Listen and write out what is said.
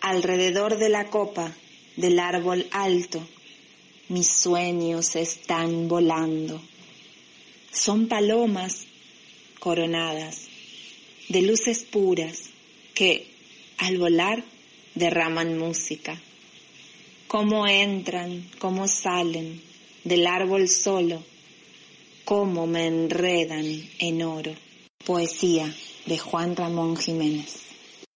alrededor de la copa del árbol alto, mis sueños están volando. Son palomas coronadas de luces puras que, al volar, derraman música. Cómo entran, cómo salen del árbol solo, cómo me enredan en oro. Poesía de Juan Ramón Jiménez.